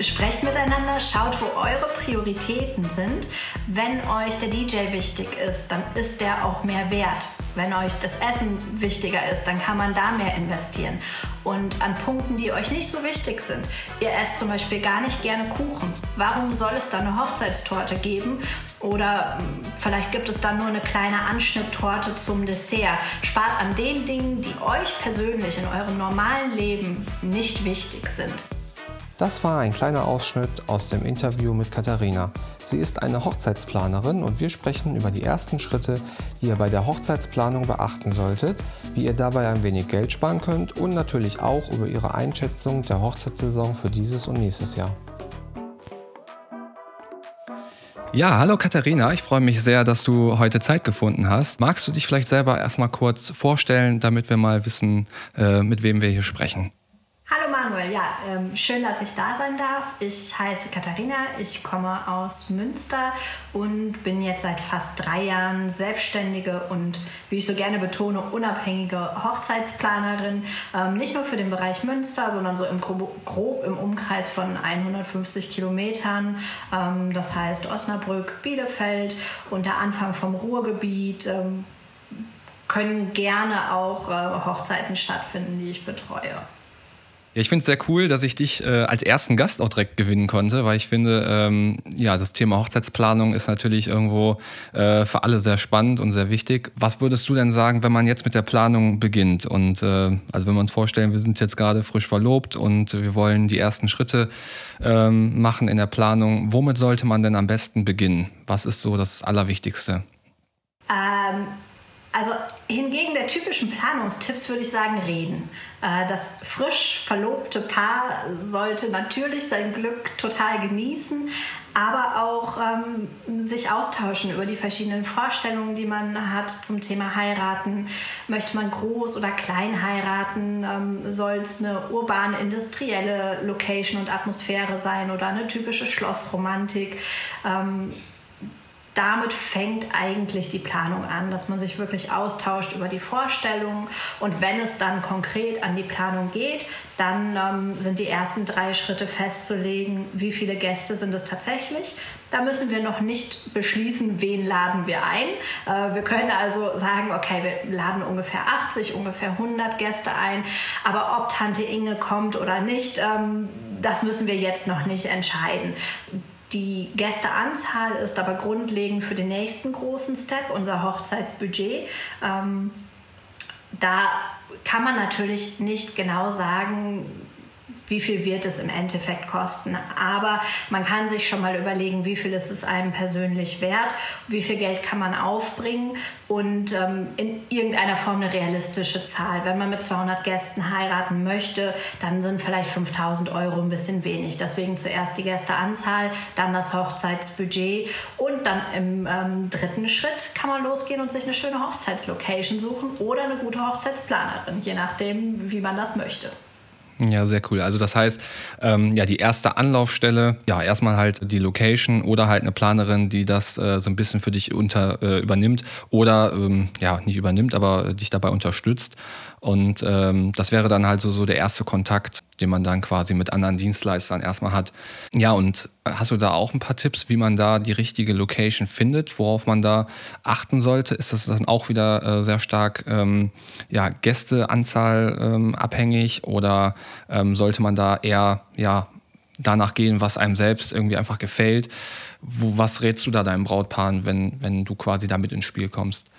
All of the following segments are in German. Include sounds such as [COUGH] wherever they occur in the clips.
Sprecht miteinander, schaut, wo eure Prioritäten sind. Wenn euch der DJ wichtig ist, dann ist der auch mehr wert. Wenn euch das Essen wichtiger ist, dann kann man da mehr investieren. Und an Punkten, die euch nicht so wichtig sind. Ihr esst zum Beispiel gar nicht gerne Kuchen. Warum soll es da eine Hochzeitstorte geben? Oder hm, vielleicht gibt es dann nur eine kleine Anschnitttorte zum Dessert. Spart an den Dingen, die euch persönlich in eurem normalen Leben nicht wichtig sind. Das war ein kleiner Ausschnitt aus dem Interview mit Katharina. Sie ist eine Hochzeitsplanerin und wir sprechen über die ersten Schritte, die ihr bei der Hochzeitsplanung beachten solltet, wie ihr dabei ein wenig Geld sparen könnt und natürlich auch über ihre Einschätzung der Hochzeitssaison für dieses und nächstes Jahr. Ja, hallo Katharina, ich freue mich sehr, dass du heute Zeit gefunden hast. Magst du dich vielleicht selber erstmal kurz vorstellen, damit wir mal wissen, äh, mit wem wir hier sprechen? Manuel, ja, ähm, schön, dass ich da sein darf. Ich heiße Katharina, ich komme aus Münster und bin jetzt seit fast drei Jahren selbstständige und, wie ich so gerne betone, unabhängige Hochzeitsplanerin. Ähm, nicht nur für den Bereich Münster, sondern so im grob im Umkreis von 150 Kilometern. Ähm, das heißt Osnabrück, Bielefeld und der Anfang vom Ruhrgebiet. Ähm, können gerne auch äh, Hochzeiten stattfinden, die ich betreue. Ja, ich finde es sehr cool, dass ich dich äh, als ersten Gast auch direkt gewinnen konnte, weil ich finde, ähm, ja, das Thema Hochzeitsplanung ist natürlich irgendwo äh, für alle sehr spannend und sehr wichtig. Was würdest du denn sagen, wenn man jetzt mit der Planung beginnt? Und äh, also wenn wir uns vorstellen, wir sind jetzt gerade frisch verlobt und wir wollen die ersten Schritte ähm, machen in der Planung, womit sollte man denn am besten beginnen? Was ist so das Allerwichtigste? Ähm also hingegen der typischen Planungstipps würde ich sagen, reden. Äh, das frisch verlobte Paar sollte natürlich sein Glück total genießen, aber auch ähm, sich austauschen über die verschiedenen Vorstellungen, die man hat zum Thema heiraten. Möchte man groß oder klein heiraten? Ähm, Soll es eine urbane, industrielle Location und Atmosphäre sein oder eine typische Schlossromantik? Ähm, damit fängt eigentlich die Planung an, dass man sich wirklich austauscht über die Vorstellungen. Und wenn es dann konkret an die Planung geht, dann ähm, sind die ersten drei Schritte festzulegen, wie viele Gäste sind es tatsächlich. Da müssen wir noch nicht beschließen, wen laden wir ein. Äh, wir können also sagen, okay, wir laden ungefähr 80, ungefähr 100 Gäste ein. Aber ob Tante Inge kommt oder nicht, ähm, das müssen wir jetzt noch nicht entscheiden die Gästeanzahl ist aber grundlegend für den nächsten großen Step, unser Hochzeitsbudget. Ähm, da kann man natürlich nicht genau sagen, wie viel wird es im Endeffekt kosten. Aber man kann sich schon mal überlegen, wie viel ist es einem persönlich wert, wie viel Geld kann man aufbringen und ähm, in irgendeiner Form eine realistische Zahl. Wenn man mit 200 Gästen heiraten möchte, dann sind vielleicht 5000 Euro ein bisschen wenig. Deswegen zuerst die Gästeanzahl, dann das Hochzeitsbudget und dann im ähm, dritten Schritt kann man losgehen und sich eine schöne Hochzeitslocation suchen oder eine gute Hochzeitsplanerin, je nachdem, wie man das möchte. Ja, sehr cool. Also das heißt, ähm, ja, die erste Anlaufstelle, ja, erstmal halt die Location oder halt eine Planerin, die das äh, so ein bisschen für dich unter, äh, übernimmt oder ähm, ja, nicht übernimmt, aber dich dabei unterstützt. Und ähm, das wäre dann halt so, so der erste Kontakt, den man dann quasi mit anderen Dienstleistern erstmal hat. Ja, und hast du da auch ein paar Tipps, wie man da die richtige Location findet, worauf man da achten sollte? Ist das dann auch wieder äh, sehr stark ähm, ja, Gästeanzahl ähm, abhängig oder ähm, sollte man da eher ja, danach gehen, was einem selbst irgendwie einfach gefällt? Wo, was rätst du da deinem Brautpaar, wenn, wenn du quasi damit ins Spiel kommst?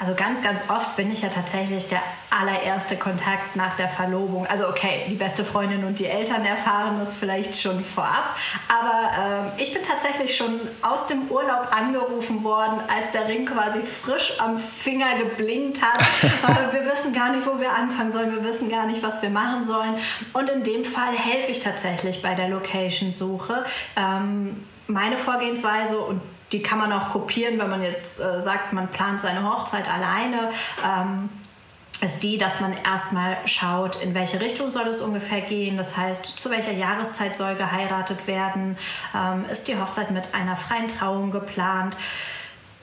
Also ganz, ganz oft bin ich ja tatsächlich der allererste Kontakt nach der Verlobung. Also okay, die beste Freundin und die Eltern erfahren das vielleicht schon vorab. Aber äh, ich bin tatsächlich schon aus dem Urlaub angerufen worden, als der Ring quasi frisch am Finger geblinkt hat. [LAUGHS] wir wissen gar nicht, wo wir anfangen sollen. Wir wissen gar nicht, was wir machen sollen. Und in dem Fall helfe ich tatsächlich bei der Location-Suche. Ähm, meine Vorgehensweise und die kann man auch kopieren, wenn man jetzt äh, sagt, man plant seine Hochzeit alleine. Ähm, ist die, dass man erstmal schaut, in welche Richtung soll es ungefähr gehen. Das heißt, zu welcher Jahreszeit soll geheiratet werden? Ähm, ist die Hochzeit mit einer freien Trauung geplant?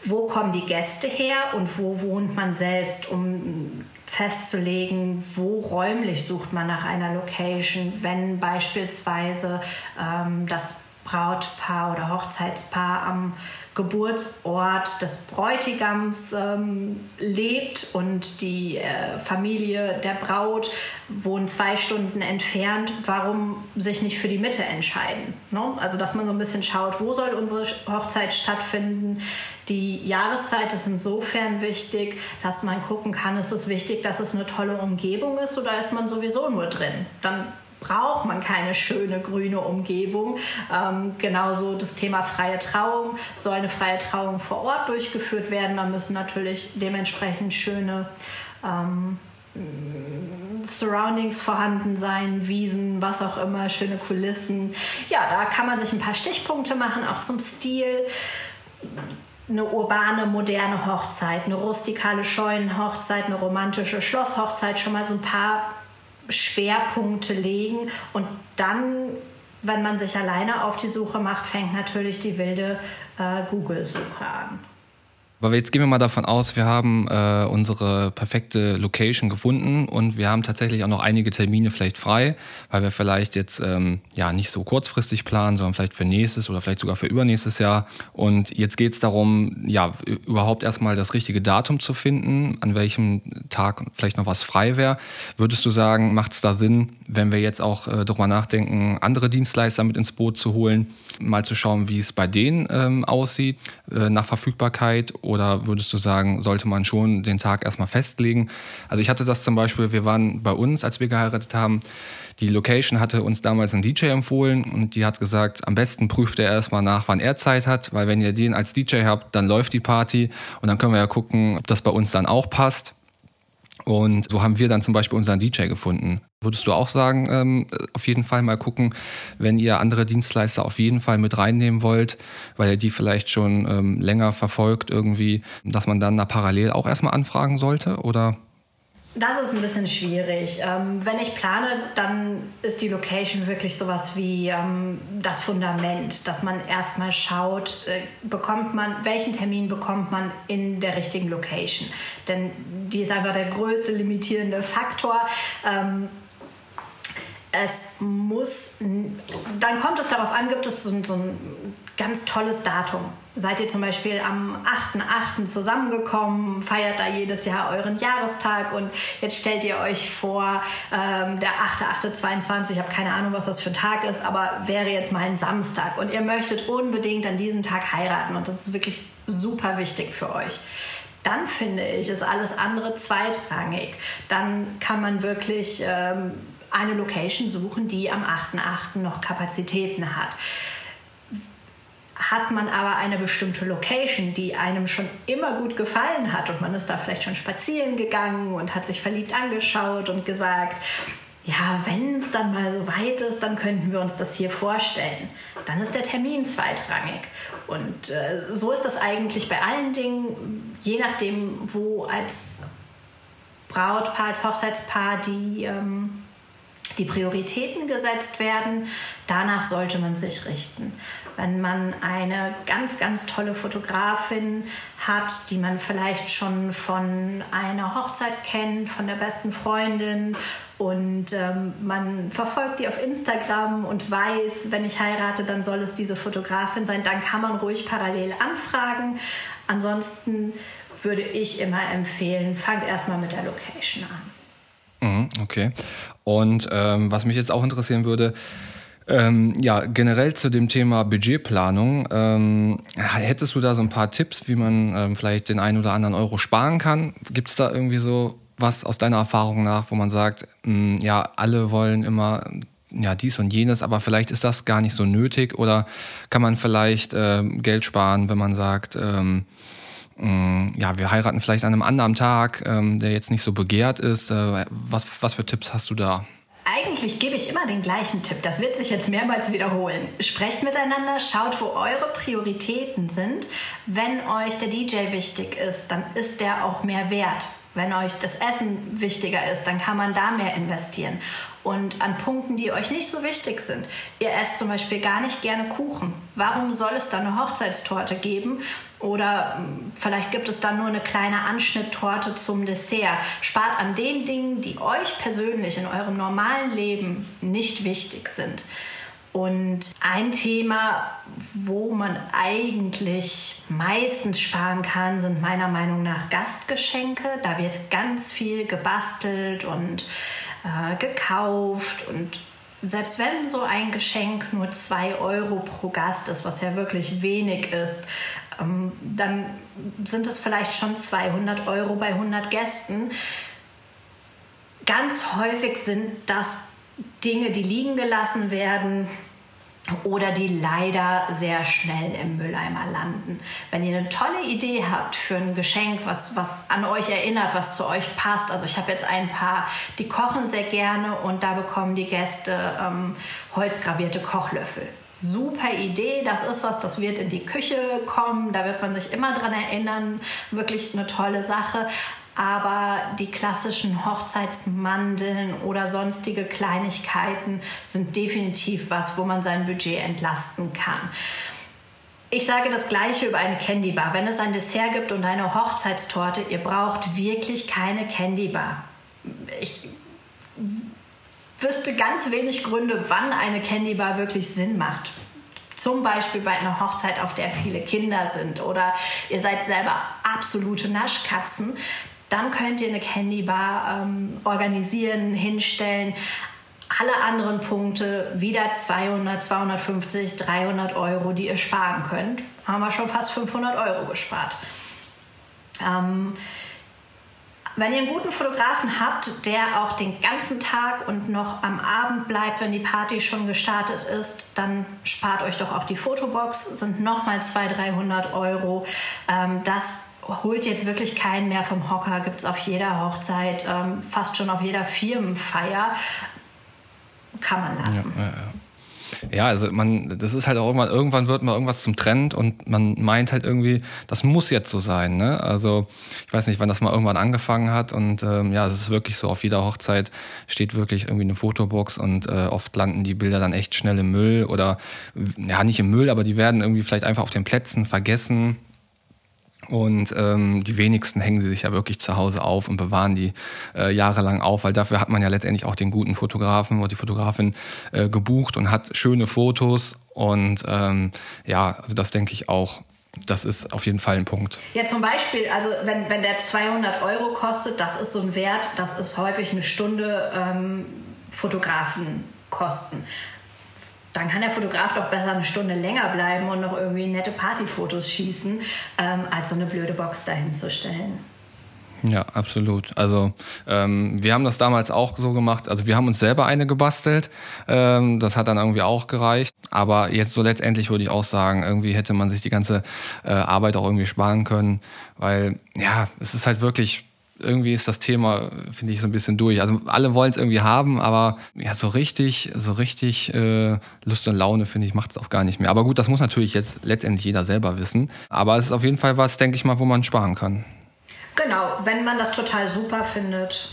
Wo kommen die Gäste her und wo wohnt man selbst, um festzulegen, wo räumlich sucht man nach einer Location, wenn beispielsweise ähm, das Brautpaar oder Hochzeitspaar am Geburtsort des Bräutigams ähm, lebt und die äh, Familie der Braut wohnt zwei Stunden entfernt, warum sich nicht für die Mitte entscheiden? Ne? Also dass man so ein bisschen schaut, wo soll unsere Hochzeit stattfinden? Die Jahreszeit ist insofern wichtig, dass man gucken kann, ist es wichtig, dass es eine tolle Umgebung ist oder ist man sowieso nur drin? Dann braucht man keine schöne grüne Umgebung. Ähm, genauso das Thema freie Trauung. Soll eine freie Trauung vor Ort durchgeführt werden, dann müssen natürlich dementsprechend schöne ähm, Surroundings vorhanden sein, Wiesen, was auch immer, schöne Kulissen. Ja, da kann man sich ein paar Stichpunkte machen, auch zum Stil. Eine urbane, moderne Hochzeit, eine rustikale Scheunenhochzeit, eine romantische Schlosshochzeit, schon mal so ein paar Schwerpunkte legen und dann, wenn man sich alleine auf die Suche macht, fängt natürlich die wilde äh, Google-Suche an. Aber jetzt gehen wir mal davon aus, wir haben äh, unsere perfekte Location gefunden und wir haben tatsächlich auch noch einige Termine vielleicht frei, weil wir vielleicht jetzt ähm, ja nicht so kurzfristig planen, sondern vielleicht für nächstes oder vielleicht sogar für übernächstes Jahr. Und jetzt geht es darum, ja, überhaupt erstmal das richtige Datum zu finden, an welchem Tag vielleicht noch was frei wäre. Würdest du sagen, macht es da Sinn, wenn wir jetzt auch äh, darüber nachdenken, andere Dienstleister mit ins Boot zu holen, mal zu schauen, wie es bei denen ähm, aussieht, äh, nach Verfügbarkeit? Oder würdest du sagen, sollte man schon den Tag erstmal festlegen? Also ich hatte das zum Beispiel, wir waren bei uns, als wir geheiratet haben, die Location hatte uns damals ein DJ empfohlen und die hat gesagt, am besten prüft er erstmal nach, wann er Zeit hat, weil wenn ihr den als DJ habt, dann läuft die Party und dann können wir ja gucken, ob das bei uns dann auch passt. Und so haben wir dann zum Beispiel unseren DJ gefunden. Würdest du auch sagen, ähm, auf jeden Fall mal gucken, wenn ihr andere Dienstleister auf jeden Fall mit reinnehmen wollt, weil ihr die vielleicht schon ähm, länger verfolgt irgendwie, dass man dann da parallel auch erstmal anfragen sollte? Oder das ist ein bisschen schwierig. Ähm, wenn ich plane, dann ist die Location wirklich sowas wie ähm, das Fundament, dass man erstmal schaut, äh, bekommt man, welchen Termin bekommt man in der richtigen Location. Denn die ist einfach der größte limitierende Faktor. Ähm, es muss, dann kommt es darauf an, gibt es so, so ein ganz tolles Datum. Seid ihr zum Beispiel am 8.8. zusammengekommen, feiert da jedes Jahr euren Jahrestag und jetzt stellt ihr euch vor, ähm, der 8.8.22, ich habe keine Ahnung, was das für ein Tag ist, aber wäre jetzt mal ein Samstag und ihr möchtet unbedingt an diesem Tag heiraten und das ist wirklich super wichtig für euch dann finde ich, ist alles andere zweitrangig. Dann kann man wirklich ähm, eine Location suchen, die am 8.8. noch Kapazitäten hat. Hat man aber eine bestimmte Location, die einem schon immer gut gefallen hat und man ist da vielleicht schon spazieren gegangen und hat sich verliebt angeschaut und gesagt, ja, wenn es dann mal so weit ist, dann könnten wir uns das hier vorstellen. Dann ist der Termin zweitrangig. Und äh, so ist das eigentlich bei allen Dingen, je nachdem, wo als Brautpaar, als Hochzeitspaar die ähm, die Prioritäten gesetzt werden. Danach sollte man sich richten. Wenn man eine ganz, ganz tolle Fotografin hat, die man vielleicht schon von einer Hochzeit kennt, von der besten Freundin und ähm, man verfolgt die auf Instagram und weiß, wenn ich heirate, dann soll es diese Fotografin sein, dann kann man ruhig parallel anfragen. Ansonsten würde ich immer empfehlen, fangt erstmal mit der Location an. Mhm, okay. Und ähm, was mich jetzt auch interessieren würde, ähm, ja, generell zu dem Thema Budgetplanung, ähm, hättest du da so ein paar Tipps, wie man ähm, vielleicht den einen oder anderen Euro sparen kann? Gibt es da irgendwie so was aus deiner Erfahrung nach, wo man sagt, mh, hm, ja, alle wollen immer ja, dies und jenes, aber vielleicht ist das gar nicht so nötig oder kann man vielleicht äh, Geld sparen, wenn man sagt, ähm, ja, wir heiraten vielleicht an einem anderen Tag, ähm, der jetzt nicht so begehrt ist. Äh, was, was für Tipps hast du da? Eigentlich gebe ich immer den gleichen Tipp. Das wird sich jetzt mehrmals wiederholen. Sprecht miteinander, schaut, wo eure Prioritäten sind. Wenn euch der DJ wichtig ist, dann ist der auch mehr wert Wenn euch das Essen wichtiger ist, dann kann man da mehr investieren. Und an Punkten, die euch nicht so wichtig sind. Ihr esst zum Beispiel gar nicht gerne Kuchen. Warum soll es da eine Hochzeitstorte geben? Oder hm, vielleicht gibt es dann nur eine kleine Anschnitttorte zum Dessert. Spart an den Dingen, die euch persönlich in eurem normalen Leben nicht wichtig sind. Und ein Thema, wo man eigentlich meistens sparen kann, sind meiner Meinung nach Gastgeschenke. Da wird ganz viel gebastelt und äh, gekauft und selbst wenn so ein Geschenk nur 2 Euro pro Gast ist, was ja wirklich wenig ist, ähm, dann sind es vielleicht schon 200 Euro bei 100 Gästen. Ganz häufig sind das Dinge, die liegen gelassen werden, oder die leider sehr schnell im Mülleimer landen. Wenn ihr eine tolle Idee habt für ein Geschenk, was, was an euch erinnert, was zu euch passt, also ich habe jetzt ein paar, die kochen sehr gerne und da bekommen die Gäste ähm, holzgravierte Kochlöffel. Super Idee, das ist was, das wird in die Küche kommen, da wird man sich immer dran erinnern, wirklich eine tolle Sache aber die klassischen Hochzeitsmandeln oder sonstige Kleinigkeiten sind definitiv was, wo man sein Budget entlasten kann. Ich sage das gleiche über eine Candy Bar. Wenn es ein Dessert gibt und eine Hochzeitstorte, ihr braucht wirklich keine Candy Bar. Ich wüsste ganz wenig Gründe, wann eine Candy Bar wirklich Sinn macht. Zum Beispiel bei einer Hochzeit, auf der viele Kinder sind oder ihr seid selber absolute Naschkatzen dann könnt ihr eine Candy Bar ähm, organisieren, hinstellen. Alle anderen Punkte wieder 200, 250, 300 Euro, die ihr sparen könnt. Haben wir schon fast 500 Euro gespart. Ähm, wenn ihr einen guten Fotografen habt, der auch den ganzen Tag und noch am Abend bleibt, wenn die Party schon gestartet ist, dann spart euch doch auch die Fotobox, sind nochmal 200, 300 Euro. Ähm, das holt jetzt wirklich keinen mehr vom Hocker, gibt es auf jeder Hochzeit, ähm, fast schon auf jeder Firmenfeier. Kann man lassen. Ja, ja, ja. Ja, also man, das ist halt auch irgendwann, irgendwann wird mal irgendwas zum Trend und man meint halt irgendwie, das muss jetzt so sein. Ne? Also ich weiß nicht, wann das mal irgendwann angefangen hat und ähm, ja, es ist wirklich so, auf jeder Hochzeit steht wirklich irgendwie eine Fotobox und äh, oft landen die Bilder dann echt schnell im Müll oder ja, nicht im Müll, aber die werden irgendwie vielleicht einfach auf den Plätzen vergessen und ähm, die wenigsten hängen sie sich ja wirklich zu Hause auf und bewahren die äh, jahrelang auf, weil dafür hat man ja letztendlich auch den guten Fotografen oder die Fotografin äh, gebucht und hat schöne Fotos. Und ähm, ja, also das denke ich auch. Das ist auf jeden Fall ein Punkt. Ja, zum Beispiel, also wenn, wenn der 200 Euro kostet, das ist so ein Wert, das ist häufig eine Stunde ähm, Fotografenkosten dann kann der Fotograf doch besser eine Stunde länger bleiben und noch irgendwie nette Partyfotos schießen, ähm, als so eine blöde Box dahinzustellen. Ja, absolut. Also ähm, wir haben das damals auch so gemacht. Also wir haben uns selber eine gebastelt. Ähm, das hat dann irgendwie auch gereicht. Aber jetzt so letztendlich würde ich auch sagen, irgendwie hätte man sich die ganze äh, Arbeit auch irgendwie sparen können. Weil ja, es ist halt wirklich irgendwie ist das Thema, finde ich, so ein bisschen durch. Also alle wollen es irgendwie haben, aber ja, so richtig, so richtig äh, Lust und Laune, finde ich, macht es auch gar nicht mehr. Aber gut, das muss natürlich jetzt letztendlich jeder selber wissen. Aber es ist auf jeden Fall was, denke ich mal, wo man sparen kann. Genau, wenn man das total super findet.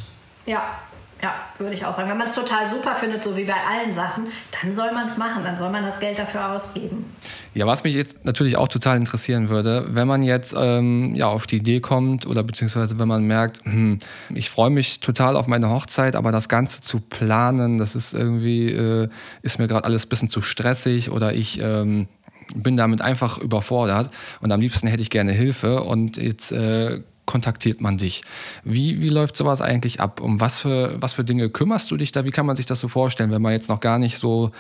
Ja, ja, würde ich auch sagen. Wenn man es total super findet, so wie bei allen Sachen, dann soll man es machen, dann soll man das Geld dafür ausgeben. Ja, was mich jetzt natürlich auch total interessieren würde, wenn man jetzt ähm, ja, auf die Idee kommt oder beziehungsweise wenn man merkt, hm, ich freue mich total auf meine Hochzeit, aber das Ganze zu planen, das ist irgendwie, äh, ist mir gerade alles ein bisschen zu stressig oder ich ähm, bin damit einfach überfordert und am liebsten hätte ich gerne Hilfe und jetzt äh, kontaktiert man dich? Wie, wie läuft sowas eigentlich ab? Um was für, was für Dinge kümmerst du dich da? Wie kann man sich das so vorstellen, wenn man jetzt noch gar nicht so,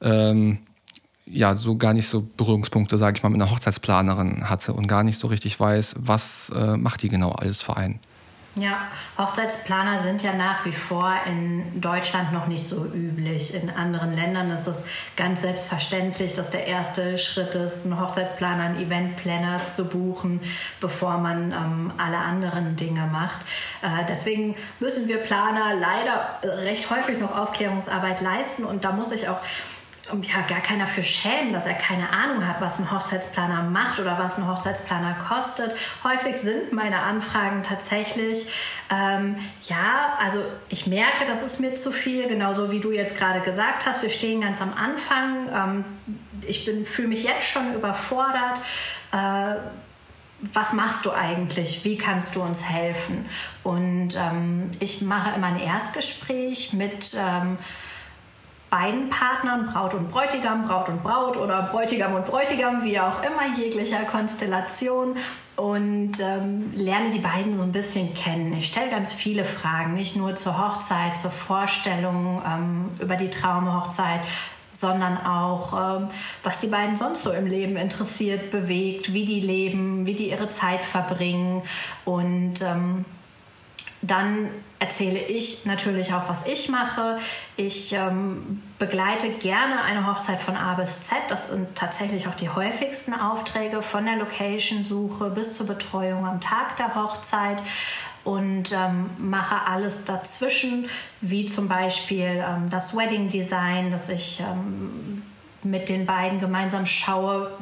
ähm, ja, so gar nicht so Berührungspunkte, sage ich mal, mit einer Hochzeitsplanerin hatte und gar nicht so richtig weiß, was äh, macht die genau alles für einen? Ja, Hochzeitsplaner sind ja nach wie vor in Deutschland noch nicht so üblich. In anderen Ländern ist es ganz selbstverständlich, dass der erste Schritt ist, einen Hochzeitsplaner, einen Eventplanner zu buchen, bevor man ähm, alle anderen Dinge macht. Äh, deswegen müssen wir Planer leider recht häufig noch Aufklärungsarbeit leisten und da muss ich auch ja, gar keiner für schämen, dass er keine Ahnung hat, was ein Hochzeitsplaner macht oder was ein Hochzeitsplaner kostet. Häufig sind meine Anfragen tatsächlich, ähm, ja, also ich merke, das ist mir zu viel, genauso wie du jetzt gerade gesagt hast. Wir stehen ganz am Anfang. Ähm, ich fühle mich jetzt schon überfordert. Äh, was machst du eigentlich? Wie kannst du uns helfen? Und ähm, ich mache immer ein Erstgespräch mit ähm, beiden Partnern, Braut und Bräutigam, Braut und Braut oder Bräutigam und Bräutigam, wie auch immer, jeglicher Konstellation und ähm, lerne die beiden so ein bisschen kennen. Ich stelle ganz viele Fragen, nicht nur zur Hochzeit, zur Vorstellung ähm, über die Traumhochzeit, sondern auch, ähm, was die beiden sonst so im Leben interessiert, bewegt, wie die leben, wie die ihre Zeit verbringen und ähm, dann erzähle ich natürlich auch, was ich mache. Ich ähm, begleite gerne eine Hochzeit von A bis Z. Das sind tatsächlich auch die häufigsten Aufträge von der Location-Suche bis zur Betreuung am Tag der Hochzeit und ähm, mache alles dazwischen, wie zum Beispiel ähm, das Wedding Design, dass ich ähm, mit den beiden gemeinsam schaue,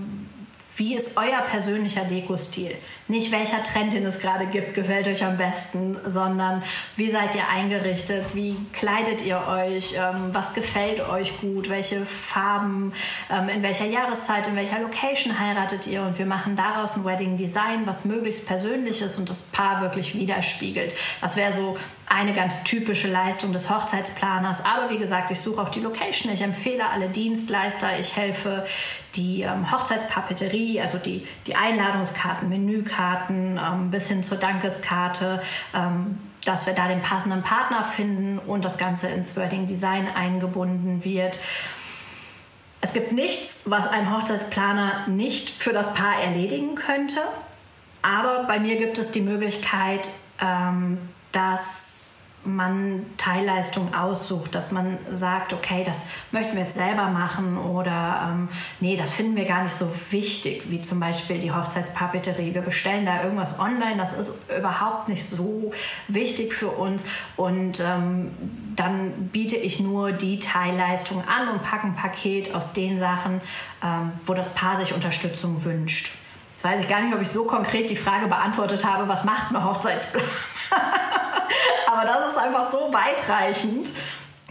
wie ist euer persönlicher Dekostil? Nicht welcher Trend, den es gerade gibt, gefällt euch am besten, sondern wie seid ihr eingerichtet? Wie kleidet ihr euch? Ähm, was gefällt euch gut? Welche Farben? Ähm, in welcher Jahreszeit? In welcher Location heiratet ihr? Und wir machen daraus ein Wedding Design, was möglichst persönlich ist und das Paar wirklich widerspiegelt. Das wäre so eine ganz typische Leistung des Hochzeitsplaners. Aber wie gesagt, ich suche auch die Location. Ich empfehle alle Dienstleister. Ich helfe die ähm, Hochzeitspapeterie, also die, die Einladungskarten, Menükarten ähm, bis hin zur Dankeskarte. Ähm, dass wir da den passenden Partner finden und das Ganze ins Wording Design eingebunden wird. Es gibt nichts, was ein Hochzeitsplaner nicht für das Paar erledigen könnte. Aber bei mir gibt es die Möglichkeit, ähm, dass man Teilleistung aussucht, dass man sagt, okay, das möchten wir jetzt selber machen oder ähm, nee, das finden wir gar nicht so wichtig, wie zum Beispiel die Hochzeitspapeterie. Wir bestellen da irgendwas online, das ist überhaupt nicht so wichtig für uns und ähm, dann biete ich nur die Teilleistung an und packe ein Paket aus den Sachen, ähm, wo das Paar sich Unterstützung wünscht. Jetzt weiß ich gar nicht, ob ich so konkret die Frage beantwortet habe, was macht eine Hochzeitsplan? [LAUGHS] aber das ist einfach so weitreichend.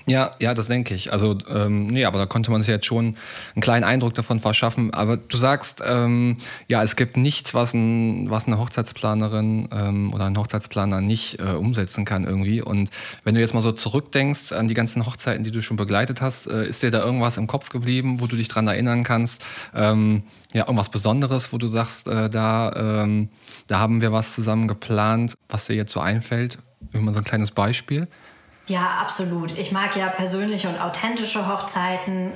Ja, ja, das denke ich. Also, ähm, nee, aber da konnte man sich jetzt schon einen kleinen Eindruck davon verschaffen. Aber du sagst, ähm, ja, es gibt nichts, was, ein, was eine Hochzeitsplanerin ähm, oder ein Hochzeitsplaner nicht äh, umsetzen kann irgendwie. Und wenn du jetzt mal so zurückdenkst an die ganzen Hochzeiten, die du schon begleitet hast, äh, ist dir da irgendwas im Kopf geblieben, wo du dich dran erinnern kannst? Ähm, ja, irgendwas Besonderes, wo du sagst, äh, da, ähm, da haben wir was zusammen geplant, was dir jetzt so einfällt? Immer so ein kleines Beispiel? Ja, absolut. Ich mag ja persönliche und authentische Hochzeiten.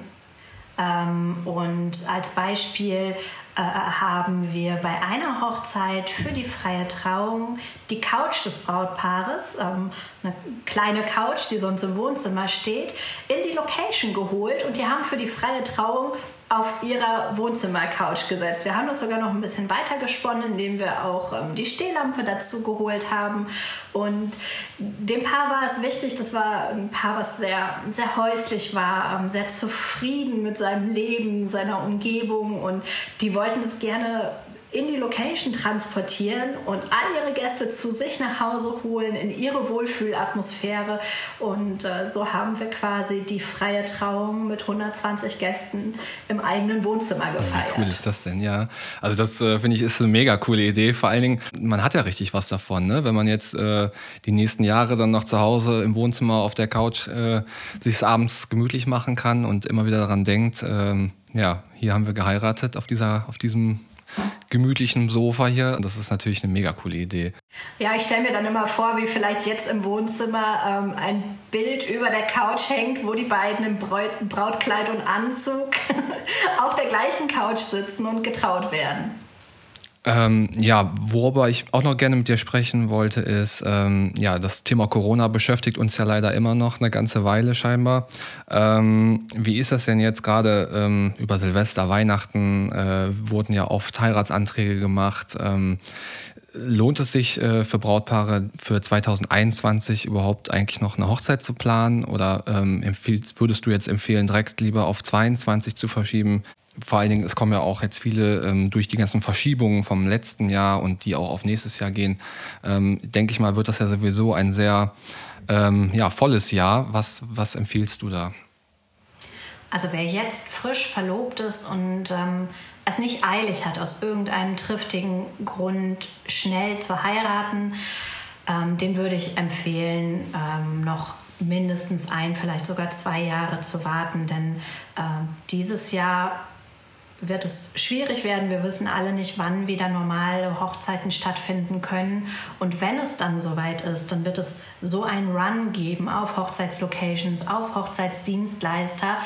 Ähm, und als Beispiel äh, haben wir bei einer Hochzeit für die freie Trauung die Couch des Brautpaares, ähm, eine kleine Couch, die sonst im Wohnzimmer steht, in die Location geholt und die haben für die freie Trauung auf ihrer Wohnzimmercouch gesetzt. Wir haben das sogar noch ein bisschen weiter gesponnen, indem wir auch ähm, die Stehlampe dazu geholt haben. Und dem Paar war es wichtig, das war ein Paar, was sehr, sehr häuslich war, ähm, sehr zufrieden mit seinem Leben, seiner Umgebung und die wollten es gerne in die Location transportieren und all ihre Gäste zu sich nach Hause holen, in ihre Wohlfühlatmosphäre. Und äh, so haben wir quasi die freie Trauung mit 120 Gästen im eigenen Wohnzimmer gefeiert. Wie cool ist das denn, ja. Also das äh, finde ich ist eine mega coole Idee. Vor allen Dingen, man hat ja richtig was davon, ne? wenn man jetzt äh, die nächsten Jahre dann noch zu Hause im Wohnzimmer auf der Couch äh, sich abends gemütlich machen kann und immer wieder daran denkt, ähm, ja, hier haben wir geheiratet auf, dieser, auf diesem gemütlichen Sofa hier. Das ist natürlich eine mega coole Idee. Ja, ich stelle mir dann immer vor, wie vielleicht jetzt im Wohnzimmer ähm, ein Bild über der Couch hängt, wo die beiden im Brautkleid und Anzug [LAUGHS] auf der gleichen Couch sitzen und getraut werden. Ähm, ja, worüber ich auch noch gerne mit dir sprechen wollte, ist, ähm, ja, das Thema Corona beschäftigt uns ja leider immer noch eine ganze Weile scheinbar. Ähm, wie ist das denn jetzt gerade ähm, über Silvester, Weihnachten? Äh, wurden ja oft Heiratsanträge gemacht. Ähm, lohnt es sich äh, für Brautpaare für 2021 überhaupt eigentlich noch eine Hochzeit zu planen oder ähm, würdest du jetzt empfehlen, direkt lieber auf 22 zu verschieben? Vor allen Dingen, es kommen ja auch jetzt viele ähm, durch die ganzen Verschiebungen vom letzten Jahr und die auch auf nächstes Jahr gehen. Ähm, denke ich mal, wird das ja sowieso ein sehr ähm, ja, volles Jahr. Was, was empfiehlst du da? Also wer jetzt frisch verlobt ist und ähm, es nicht eilig hat, aus irgendeinem triftigen Grund schnell zu heiraten, ähm, dem würde ich empfehlen, ähm, noch mindestens ein, vielleicht sogar zwei Jahre zu warten, denn äh, dieses Jahr wird es schwierig werden. Wir wissen alle nicht, wann wieder normale Hochzeiten stattfinden können. Und wenn es dann soweit ist, dann wird es so einen Run geben auf Hochzeitslocations, auf Hochzeitsdienstleister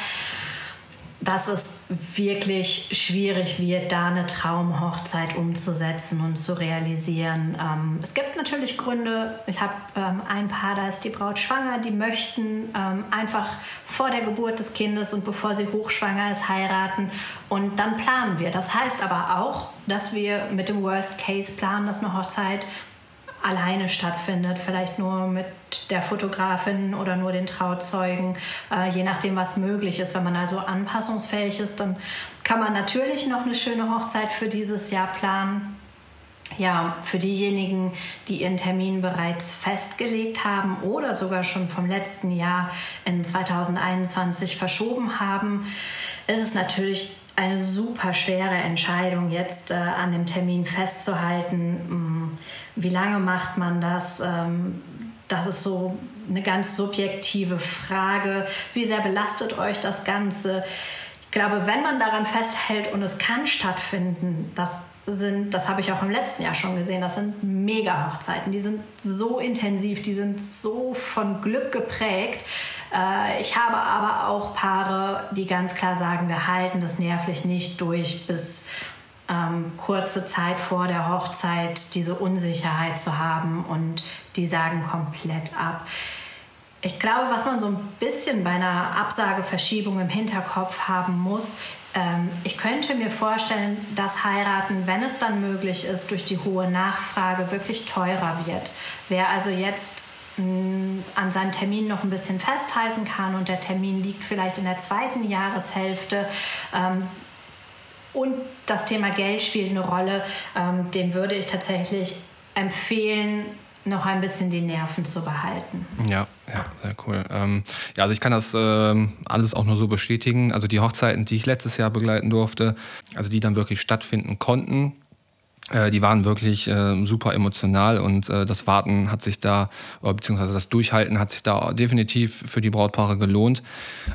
dass es wirklich schwierig wird, da eine Traumhochzeit umzusetzen und zu realisieren. Ähm, es gibt natürlich Gründe. Ich habe ähm, ein Paar, da ist die Braut schwanger, die möchten ähm, einfach vor der Geburt des Kindes und bevor sie hochschwanger ist heiraten und dann planen wir. Das heißt aber auch, dass wir mit dem Worst Case planen, dass eine Hochzeit alleine stattfindet, vielleicht nur mit der Fotografin oder nur den Trauzeugen, äh, je nachdem, was möglich ist. Wenn man also anpassungsfähig ist, dann kann man natürlich noch eine schöne Hochzeit für dieses Jahr planen. Ja, für diejenigen, die ihren Termin bereits festgelegt haben oder sogar schon vom letzten Jahr in 2021 verschoben haben, ist es natürlich eine super schwere Entscheidung, jetzt äh, an dem Termin festzuhalten. Hm, wie lange macht man das? Ähm, das ist so eine ganz subjektive Frage. Wie sehr belastet euch das Ganze? Ich glaube, wenn man daran festhält und es kann stattfinden, das sind, das habe ich auch im letzten Jahr schon gesehen, das sind Mega-Hochzeiten. Die sind so intensiv, die sind so von Glück geprägt. Äh, ich habe aber auch Paare, die ganz klar sagen, wir halten das nervlich nicht durch bis ähm, kurze Zeit vor der Hochzeit diese Unsicherheit zu haben und die sagen komplett ab. Ich glaube, was man so ein bisschen bei einer Absageverschiebung im Hinterkopf haben muss, ähm, ich könnte mir vorstellen, dass heiraten, wenn es dann möglich ist, durch die hohe Nachfrage wirklich teurer wird. Wer also jetzt an seinen Termin noch ein bisschen festhalten kann und der Termin liegt vielleicht in der zweiten Jahreshälfte, ähm, und das Thema Geld spielt eine Rolle, ähm, dem würde ich tatsächlich empfehlen, noch ein bisschen die Nerven zu behalten. Ja, ja, sehr cool. Ähm, ja, also ich kann das ähm, alles auch nur so bestätigen. Also die Hochzeiten, die ich letztes Jahr begleiten durfte, also die dann wirklich stattfinden konnten, die waren wirklich äh, super emotional und äh, das Warten hat sich da, beziehungsweise das Durchhalten hat sich da definitiv für die Brautpaare gelohnt.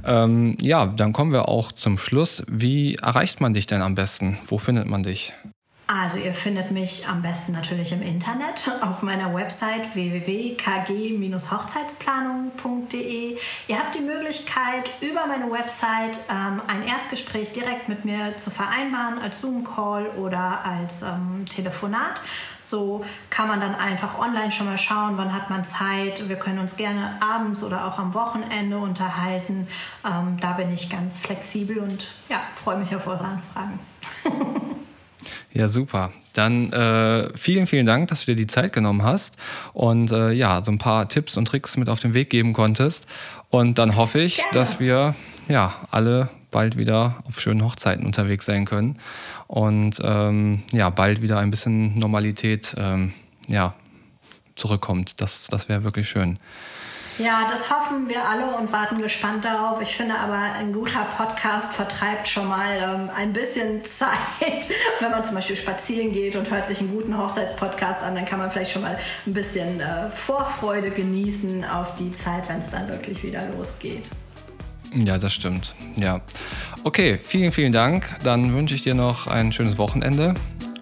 Ähm, ja, dann kommen wir auch zum Schluss. Wie erreicht man dich denn am besten? Wo findet man dich? Also ihr findet mich am besten natürlich im Internet auf meiner Website www.kg-hochzeitsplanung.de. Ihr habt die Möglichkeit, über meine Website ähm, ein Erstgespräch direkt mit mir zu vereinbaren, als Zoom-Call oder als ähm, Telefonat. So kann man dann einfach online schon mal schauen, wann hat man Zeit. Wir können uns gerne abends oder auch am Wochenende unterhalten. Ähm, da bin ich ganz flexibel und ja, freue mich auf eure Anfragen. [LAUGHS] Ja, super. Dann äh, vielen, vielen Dank, dass du dir die Zeit genommen hast und äh, ja, so ein paar Tipps und Tricks mit auf den Weg geben konntest. Und dann hoffe ich, Gerne. dass wir ja alle bald wieder auf schönen Hochzeiten unterwegs sein können und ähm, ja, bald wieder ein bisschen Normalität ähm, ja, zurückkommt. Das, das wäre wirklich schön. Ja, das hoffen wir alle und warten gespannt darauf. Ich finde aber, ein guter Podcast vertreibt schon mal ähm, ein bisschen [LAUGHS] Zeit. Wenn man zum Beispiel spazieren geht und hört sich einen guten Hochzeitspodcast an, dann kann man vielleicht schon mal ein bisschen äh, Vorfreude genießen auf die Zeit, wenn es dann wirklich wieder losgeht. Ja, das stimmt. Ja. Okay, vielen, vielen Dank. Dann wünsche ich dir noch ein schönes Wochenende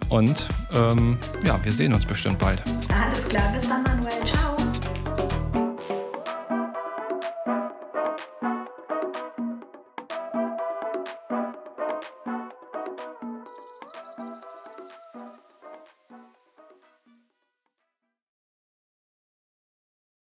und ähm, ja, wir sehen uns bestimmt bald. Alles klar, bis dann, Manuel. Ciao.